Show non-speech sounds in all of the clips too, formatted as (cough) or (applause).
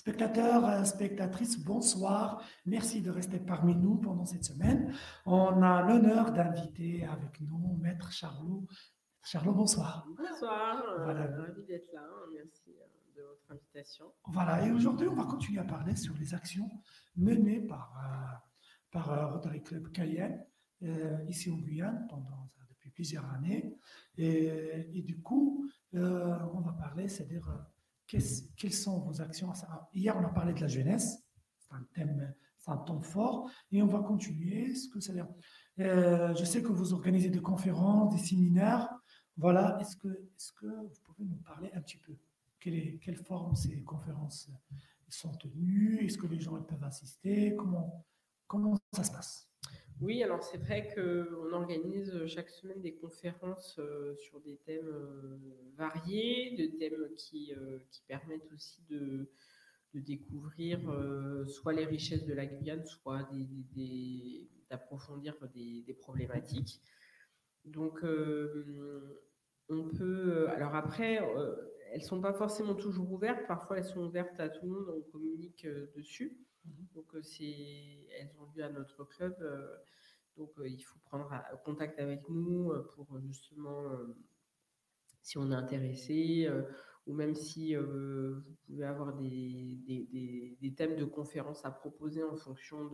Spectateurs, euh, spectatrices, bonsoir. Merci de rester parmi nous pendant cette semaine. On a l'honneur d'inviter avec nous Maître Charlot. Charlot, bonsoir. Bonsoir, euh, voilà. ravi d'être là. Merci euh, de votre invitation. Voilà, et aujourd'hui, on va continuer à parler sur les actions menées par, par Rotary Club Cayenne, ici en Guyane, pendant, depuis plusieurs années. Et, et du coup, on va parler, c'est-à-dire quelles sont vos actions Hier, on a parlé de la jeunesse, c'est un thème, c'est un temps fort, et on va continuer. Ce que euh, je sais que vous organisez des conférences, des séminaires. Voilà, est-ce que, est que vous pouvez nous parler un petit peu? Quelle, quelle forme ces conférences sont tenues? Est-ce que les gens peuvent assister? Comment, comment ça se passe? Oui, alors c'est vrai qu'on organise chaque semaine des conférences euh, sur des thèmes euh, variés, de thèmes qui, euh, qui permettent aussi de, découvrir soit les richesses de la Guyane, soit d'approfondir des, des, problématiques. Donc, on peut. Alors après, elles ne sont pas forcément toujours ouvertes. Parfois, elles sont ouvertes à tout le monde. On communique dessus. Mhm. Donc, c'est, elles ont lieu à notre club. Donc, il faut prendre contact avec nous pour justement, si on est intéressé, ou même si vous pouvez avoir des, des, des, thèmes de conférences à proposer en fonction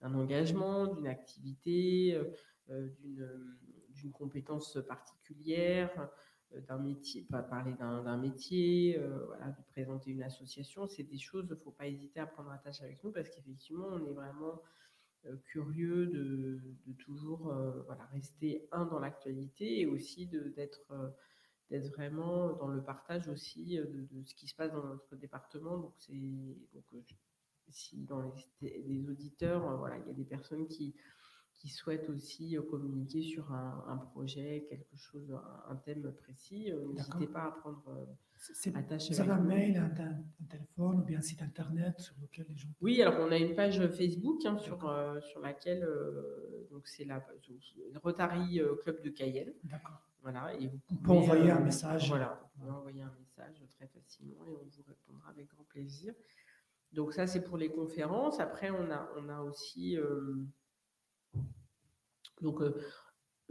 d'un engagement, d'une activité, d'une compétence particulière, d'un métier, parler d'un métier, voilà, de présenter une association, c'est des choses, il ne faut pas hésiter à prendre attache avec nous parce qu'effectivement, on est vraiment euh, curieux de, toujours euh, voilà, rester un dans l'actualité et aussi d'être euh, d'être vraiment dans le partage aussi de, ce qui se passe dans notre département. Donc, c'est donc si dans les, les auditeurs, voilà, il y a des personnes qui, qui souhaitent aussi euh, communiquer sur un, projet, quelque chose, un, thème précis, euh, n'hésitez pas à prendre euh, attache Vous avez un mail, un, téléphone ou bien un site internet sur lequel les gens. Oui, alors on a une page Facebook hein, sur, sur laquelle donc c'est la Rotary Club de Cayenne. D'accord. Voilà, et vous on peut envoyer un message. Voilà, vous pouvez envoyer un message très facilement et on vous répondra avec grand plaisir. Donc ça, c'est pour les conférences. Après, on a, on a aussi donc, euh,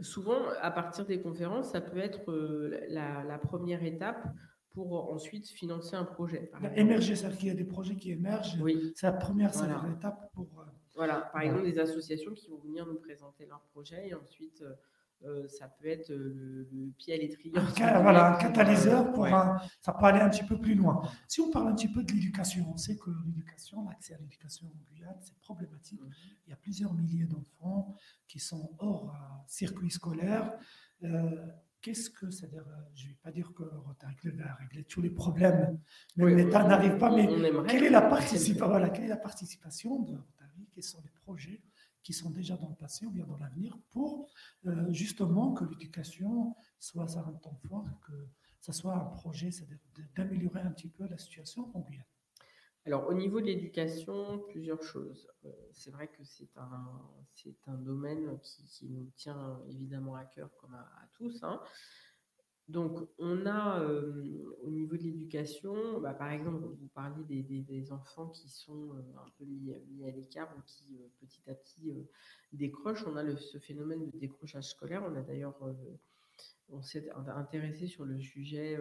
souvent, à partir des conférences, ça peut être euh, la, première étape pour ensuite financer un projet. Émerger, c'est-à-dire qu'il y a des projets qui émergent. Oui. C'est la première étape pour. Euh, voilà, par exemple, des associations qui vont venir nous présenter leur projet et ensuite euh, ça peut être euh, le, pied à l'étrier. (laughs) Voilà, un catalyseur pour ça peut aller un petit peu plus loin. Si on parle un petit peu de l'éducation, on sait que l'éducation, l'accès à l'éducation en Guyane, c'est problématique. Mhm. Il y a plusieurs milliers d'enfants qui sont hors euh, circuit scolaire. Qu'est-ce que, c'est-à-dire, je ne vais pas dire que Rotary Club va régler tous les problèmes, mais l'État n'arrive pas, mais quelle est, la voilà, quelle est la participation de Rotary Quels sont les projets qui sont déjà dans le passé ou bien dans l'avenir pour euh, justement que l'éducation soit un temps fort, que ça soit un projet, c'est-à-dire d'améliorer un petit peu la situation en Guyane. Alors, au niveau de l'éducation, plusieurs choses. Euh, c'est vrai que c'est un, c'est un domaine qui, qui, nous tient évidemment à cœur, comme à, tous. Hein. Donc, on a euh, au niveau de l'éducation, bah, par exemple, vous parliez des, enfants qui sont euh, un peu mis, à l'écart ou qui euh, petit à petit décrochent. On a ce phénomène de décrochage scolaire. On a d'ailleurs, on s'est intéressé sur le sujet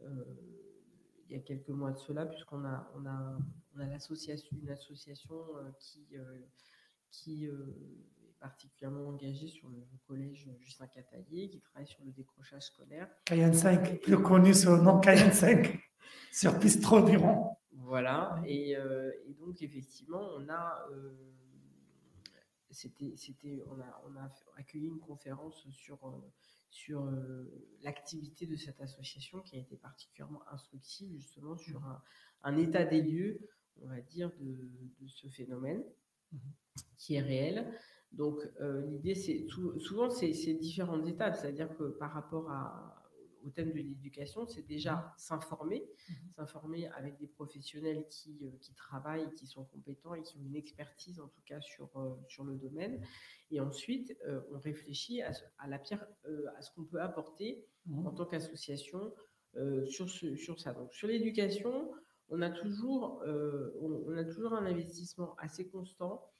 il y a quelques mois de cela, puisqu'on a, on a, on a l'association, une association qui, qui particulièrement engagé sur le collège Justin Catalier, qui travaille sur le décrochage scolaire. Cayenne 5, plus connu sous le nom Cayenne 5, (laughs) sur Pistro d'Iran. Voilà, et, euh, et, donc effectivement, on a, euh, c'était, c'était, on, a, on a accueilli une conférence sur, euh, sur l'activité de cette association qui a été particulièrement instructive, justement, sur un, un état des lieux, on va dire, de, de ce phénomène mhm. qui est réel. Donc, euh, l'idée, c'est souvent, c'est différentes étapes. C'est-à-dire que par rapport au thème de l'éducation, c'est déjà s'informer, mmh s'informer avec des professionnels qui, euh, qui, travaillent, qui sont compétents et qui ont une expertise en tout cas sur, euh, sur le domaine. Et ensuite, on réfléchit à, la pierre, à ce qu'on peut apporter mmh en tant qu'association sur, ce, sur ça. Donc, sur l'éducation, on a toujours, on, a toujours un investissement assez constant.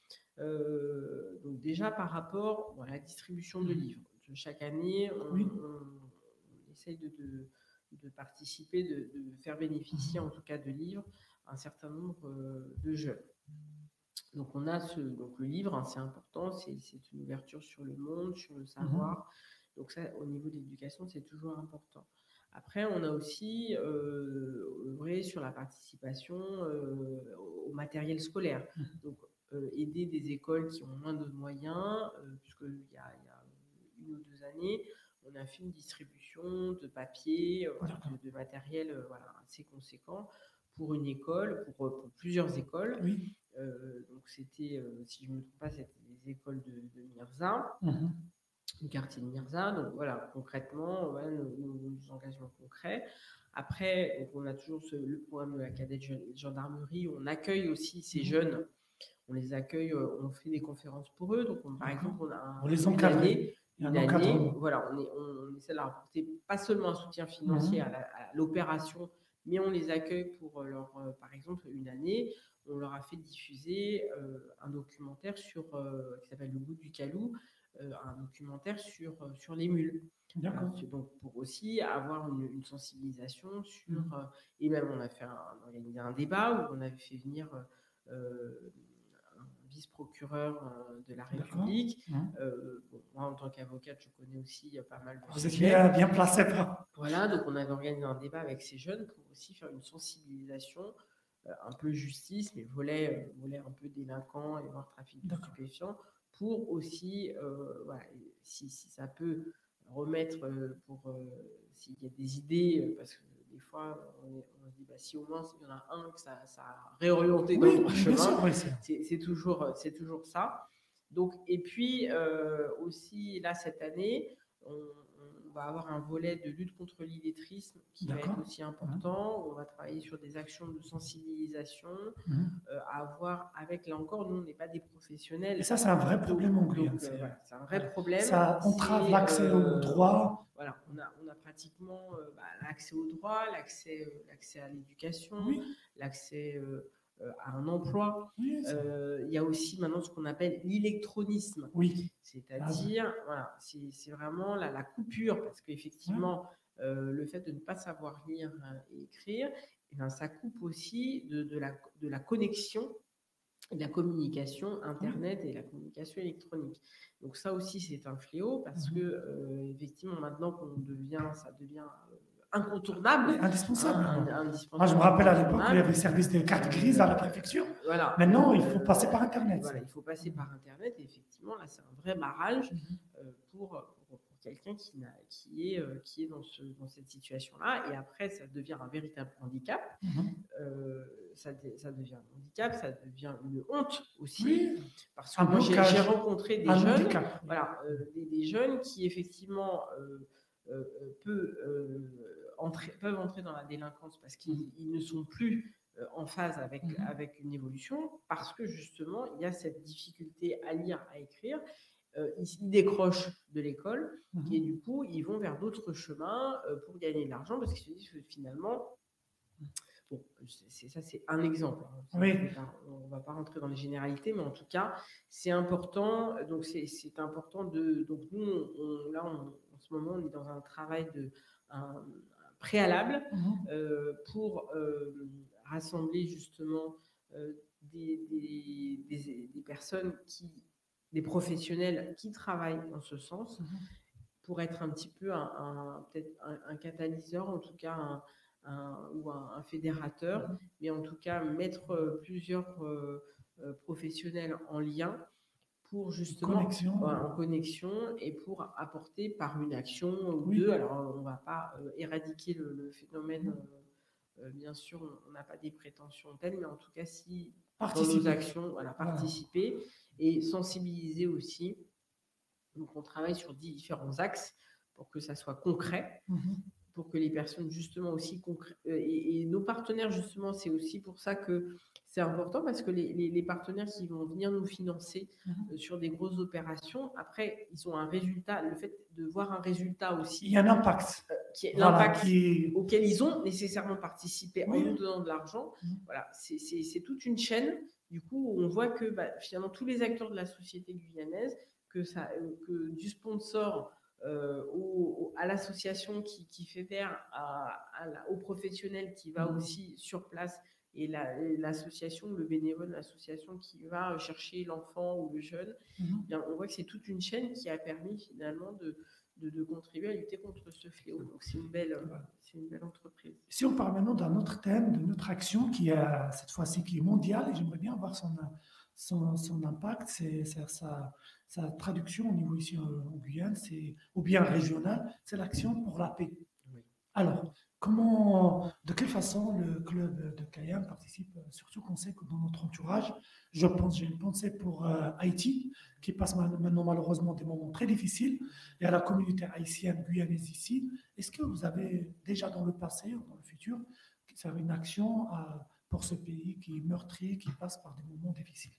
Donc déjà par rapport à la distribution de mmh. livres. Chaque année, on, essaye de, de, participer, de, faire bénéficier en tout cas de livres un certain nombre de jeunes. Donc on a ce, donc le livre, hein, c'est important, c'est une ouverture sur le monde, sur le mmh savoir. Donc ça, au niveau de l'éducation, c'est toujours important. Après, on a aussi euh, œuvré sur la participation euh, au matériel scolaire. Mmh. Donc, euh, aider des écoles qui ont moins de moyens, puisqu'il y, y, a une ou deux années, on a fait une distribution de papier, de, matériel voilà, assez conséquent pour une école, pour, plusieurs écoles. Oui. donc, c'était, si je ne me trompe pas, c'était des écoles de, de Mirza. Mmh le quartier de Mirza. Donc voilà, concrètement, nos, engagements concrets. Après, on a toujours le programme de la cadette gendarmerie. On accueille aussi ces mmh. jeunes. On les accueille, euh, on fait des conférences pour eux. Donc, par exemple, on a un, on les encadre. Une année, voilà, on, on, essaie de leur apporter pas seulement un soutien financier mmh. à l'opération, mais on les accueille pour leur, euh, par exemple, une année, on leur a fait diffuser euh, un documentaire sur, qui s'appelle Le goût du calou, euh, un documentaire sur, euh, sur les mules. donc pour aussi avoir une, sensibilisation sur euh, et même on a fait un, un débat où on avait fait venir vice-procureur de la République. Mmh. moi, en tant qu'avocate, je connais aussi pas mal de Vous êtes bien, placé Voilà, donc on avait organisé un débat avec ces jeunes pour aussi faire une sensibilisation, un peu justice, mais volet, volet un peu délinquant et voir trafic de stupéfiants, pour aussi, euh, si, ça peut remettre, euh, pour euh, s'il y a des idées, parce que des fois, on, se dit, bah, si au moins il y en a un que ça, ça a réorienté dans le chemin, c'est toujours, toujours ça. Donc, et puis aussi, là, cette année, on, on va avoir un volet de lutte contre l'illettrisme qui va être aussi important. On va travailler sur des actions de sensibilisation mhm. euh, à avoir avec, là encore, nous, on n'est pas des professionnels. Et ça, c'est un vrai problème anglais. Euh, c'est un vrai problème. Ça entrave l'accès euh, au droit. Voilà, on a, on a pratiquement bah, l'accès au droit, l'accès, à l'éducation, l'accès euh, à un emploi. Euh, il y a aussi maintenant ce qu'on appelle l'électronisme. Oui. C'est-à-dire, voilà, c'est vraiment la, la, coupure, parce qu'effectivement, euh, le fait de ne pas savoir lire et écrire, eh bien, ça coupe aussi de, de, la, de la connexion la communication Internet et la communication électronique. Donc ça aussi, c'est un fléau parce mmh. que, effectivement, maintenant qu'on devient, ça devient incontournable. Indispensable. Moi, je me rappelle à l'époque, il y avait le service des cartes grises à la préfecture. Voilà. Maintenant, il faut passer par Internet. Voilà, il faut passer par Internet. Et effectivement, là, c'est un vrai barrage mhm. euh, pour, pour, quelqu'un qui, qui, est, euh, qui est dans, ce, dans cette situation-là. Et après, ça devient un véritable handicap. Mhm. Euh, ça, ça, devient un handicap, ça devient une honte aussi. Parce que j'ai rencontré des jeunes, voilà, des, des, jeunes qui, effectivement, peut peuvent entrer dans la délinquance parce qu'ils mmh. ne sont plus euh, en phase avec, mmh. avec une évolution, parce que justement, il y a cette difficulté à lire, à écrire. Euh, ils, décrochent de l'école mmh. et du coup, ils vont vers d'autres chemins euh, pour gagner de l'argent parce qu'ils se disent que finalement, bon, ça c'est un exemple. Hein. On ne va pas rentrer dans les généralités, mais en tout cas, c'est important. Donc, c'est important de. Donc, nous, là, en ce moment, on est dans un travail de. Un, préalable mmh euh, pour euh, rassembler justement euh, des, des, personnes qui, des professionnels qui travaillent en ce sens, mmh pour être un petit peu un, peut-être un, catalyseur, en tout cas un, ou un, fédérateur, mmh mais en tout cas mettre plusieurs professionnels en lien pour justement connexion. en connexion et pour apporter par une action ou deux. Alors, on ne va pas euh, éradiquer le, phénomène, euh, euh, bien sûr, on n'a pas des prétentions telles, mais en tout cas, si participer. dans nos actions, voilà, participer et sensibiliser aussi. Donc, on travaille sur différents axes pour que ça soit concret. Mhm. Pour que les personnes justement aussi et, et, nos partenaires justement c'est aussi pour ça que c'est important parce que les, partenaires qui vont venir nous financer mhm. euh, sur des grosses opérations, après, ils ont un résultat, le fait de voir un résultat aussi. Il y a un impact. Euh, qui est l'impact auquel ils ont nécessairement participé en nous donnant de l'argent. Mhm. Voilà, c'est toute une chaîne. Du coup, on voit que bah, finalement, tous les acteurs de la société guyanaise, que, ça, euh, que du sponsor à l'association qui, qui, fait faire à, au professionnel qui va mhm. aussi sur place et l'association, le bénévole, l'association qui va chercher l'enfant ou le jeune, mhm. eh on voit que c'est toute une chaîne qui a permis finalement de, de, contribuer à lutter contre ce fléau. Donc c'est une, belle, une belle entreprise. Si on parle maintenant d'un autre thème, de notre action qui est cette fois-ci qui est mondiale, et j'aimerais bien voir son, son, son impact, c'est sa, sa, traduction au niveau ici en Guyane, c'est ou bien régional, c'est l'action pour la paix. Alors, Comment, de quelle façon le club de Cayenne participe, surtout qu'on sait que dans notre entourage, je pense, j'ai une pensée pour euh, Haïti, qui passe maintenant malheureusement des moments très difficiles, et à la communauté haïtienne guyanaise ici. Est-ce que vous avez déjà dans le passé ou dans le futur, une action pour ce pays qui est meurtri, qui passe par des moments difficiles?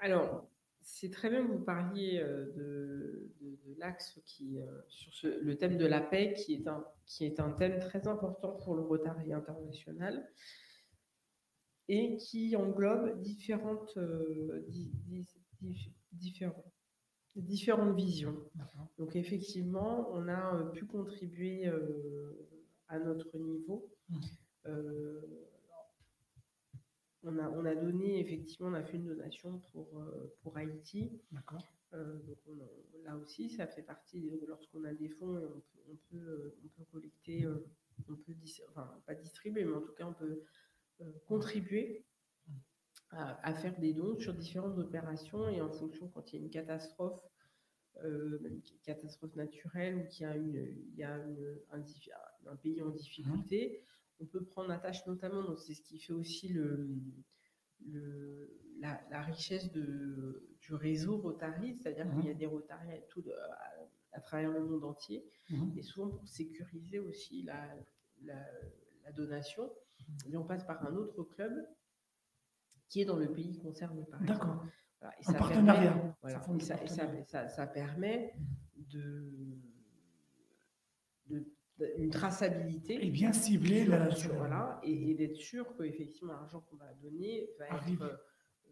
Alors, c'est très bien que vous parliez euh, de, l'axe qui, euh, sur le thème de la paix, qui est, un, qui est un thème très important pour le Rotary international et qui englobe différentes, euh, différentes visions. Donc effectivement, on a pu contribuer à notre niveau. Mmh on a, on a donné, effectivement, on a fait une donation pour, euh, pour Haïti. D'accord. Euh, donc là aussi, ça fait partie, lorsqu'on a des fonds, on peut, euh, on peut, collecter, on peut, enfin, pas distribuer, mais en tout cas, on peut contribuer à, faire des dons sur différentes opérations et en fonction, quand il y a une catastrophe, une catastrophe naturelle ou qu'il y a, une, il y a un, un, pays en difficulté, on peut prendre attache notamment, donc c'est ce qui fait aussi le, la, richesse de, du réseau Rotary, c'est-à-dire qu'il y a mhm. des Rotary à, tout, à, travers le monde entier, mhm. et souvent pour sécuriser aussi la, la, donation, mhm. on passe par un autre club qui est dans le pays concerné par D'accord. un partenariat. Permet, ça, ça, permet de, de une traçabilité. Et bien cibler la. Voilà, et, d'être sûr que effectivement l'argent qu'on va donner va être,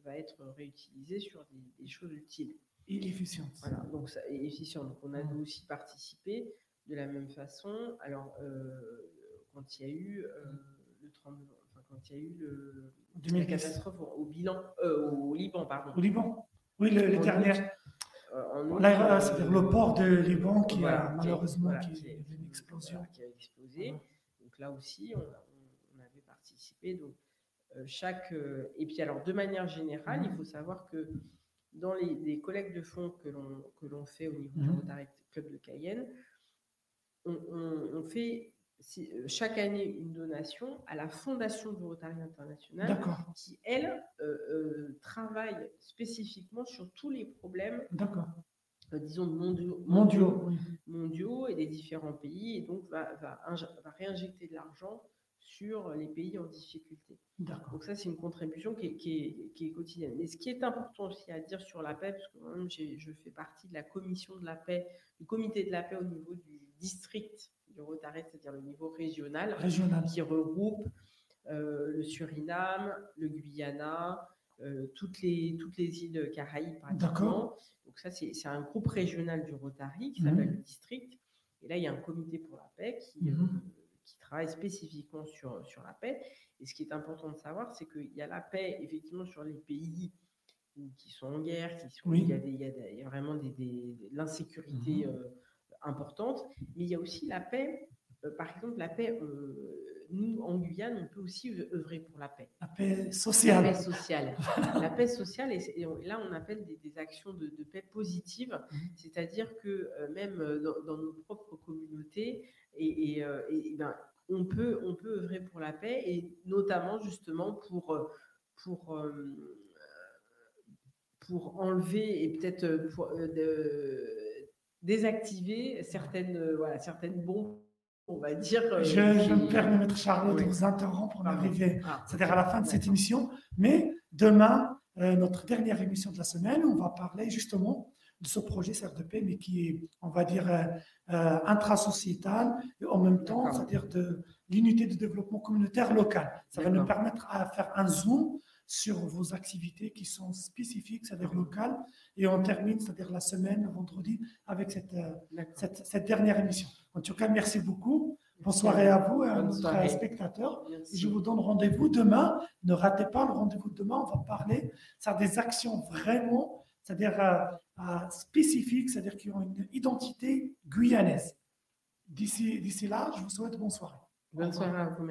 va être réutilisé sur des, choses utiles. Et efficient. Voilà, donc ça, et efficient. Donc on a mmh. aussi participé de la même façon. Alors, euh, quand il y a eu euh, le tremblement, enfin, quand il y a eu le, la catastrophe au, bilan, euh, au Liban, pardon. Au Liban. Oui, le, les dernières. Là, c'est le port de Liban qui a malheureusement qui, explosion. qui a explosé. Donc là aussi, on, avait participé. Donc, euh, chaque, euh, et puis alors, de manière générale, il faut savoir que dans les, collectes de fonds que l'on fait au niveau du mhm. Rotary Club de Cayenne, on fait euh, chaque année une donation à la Fondation du Rotary International, qui, elle, euh, euh, travaille spécifiquement sur tous les problèmes, disons, mondiaux, mondiaux, mondiaux, et des différents pays, et donc va, va, réinjecter de l'argent sur les pays en difficulté. Donc ça, c'est une contribution qui est, qui, est, quotidienne. Mais ce qui est important aussi à dire sur la paix, parce que moi-même, je fais partie de la commission de la paix, du comité de la paix au niveau du district du Rotary, c'est-à-dire le niveau régional, qui regroupe euh, le Suriname, le Guyana, toutes, les, toutes les îles Caraïbes, pratiquement. Donc ça, c'est un groupe régional du Rotary qui s'appelle mhm. le district. Et là, il y a un comité pour la paix qui, mhm. euh, qui travaille spécifiquement sur, sur la paix. Et ce qui est important de savoir, c'est qu'il y a la paix, effectivement, sur les pays qui sont en guerre, qui sont, il, y a il, y a vraiment des, de l'insécurité. Mhm importante, mais il y a aussi la paix. Euh, par exemple, la paix, euh, nous, en Guyane, on peut aussi œuvrer pour la paix. La paix sociale. La paix sociale. la paix sociale, et, là, on appelle des, actions de, paix positive, mhm. c'est-à-dire que euh, même dans, nos propres communautés, et, ben, on, peut, on peut œuvrer pour la paix, et notamment justement pour... pour pour enlever et peut-être désactiver certaines, euh, voilà, certaines bombes on va dire. euh, Je, me permets, Maître Charlotte, Oui. de vous interrompre. On arrivé, Ah, c'est-à-dire à la fin de cette émission. Mais demain, euh, notre dernière émission de la semaine, on va parler justement de ce projet CRDP, mais qui est, on va dire, euh, euh, intrasociétal et en même temps, c'est-à-dire de l'unité de développement communautaire local. Ça va nous permettre à faire un zoom sur vos activités qui sont spécifiques, c'est-à-dire locales. Et on termine, c'est-à-dire la semaine, vendredi, avec cette, euh, cette, cette dernière émission. En tout cas, merci beaucoup. Bonne soirée à vous et à nos spectateurs. Merci. Je vous donne rendez-vous demain. Ne ratez pas le rendez-vous de demain. On va parler ça, des actions vraiment, c'est-à-dire euh, euh, spécifiques, c'est-à-dire qui ont une identité guyanaise. D'ici là, je vous souhaite bonne soirée. Bonne soirée à vous.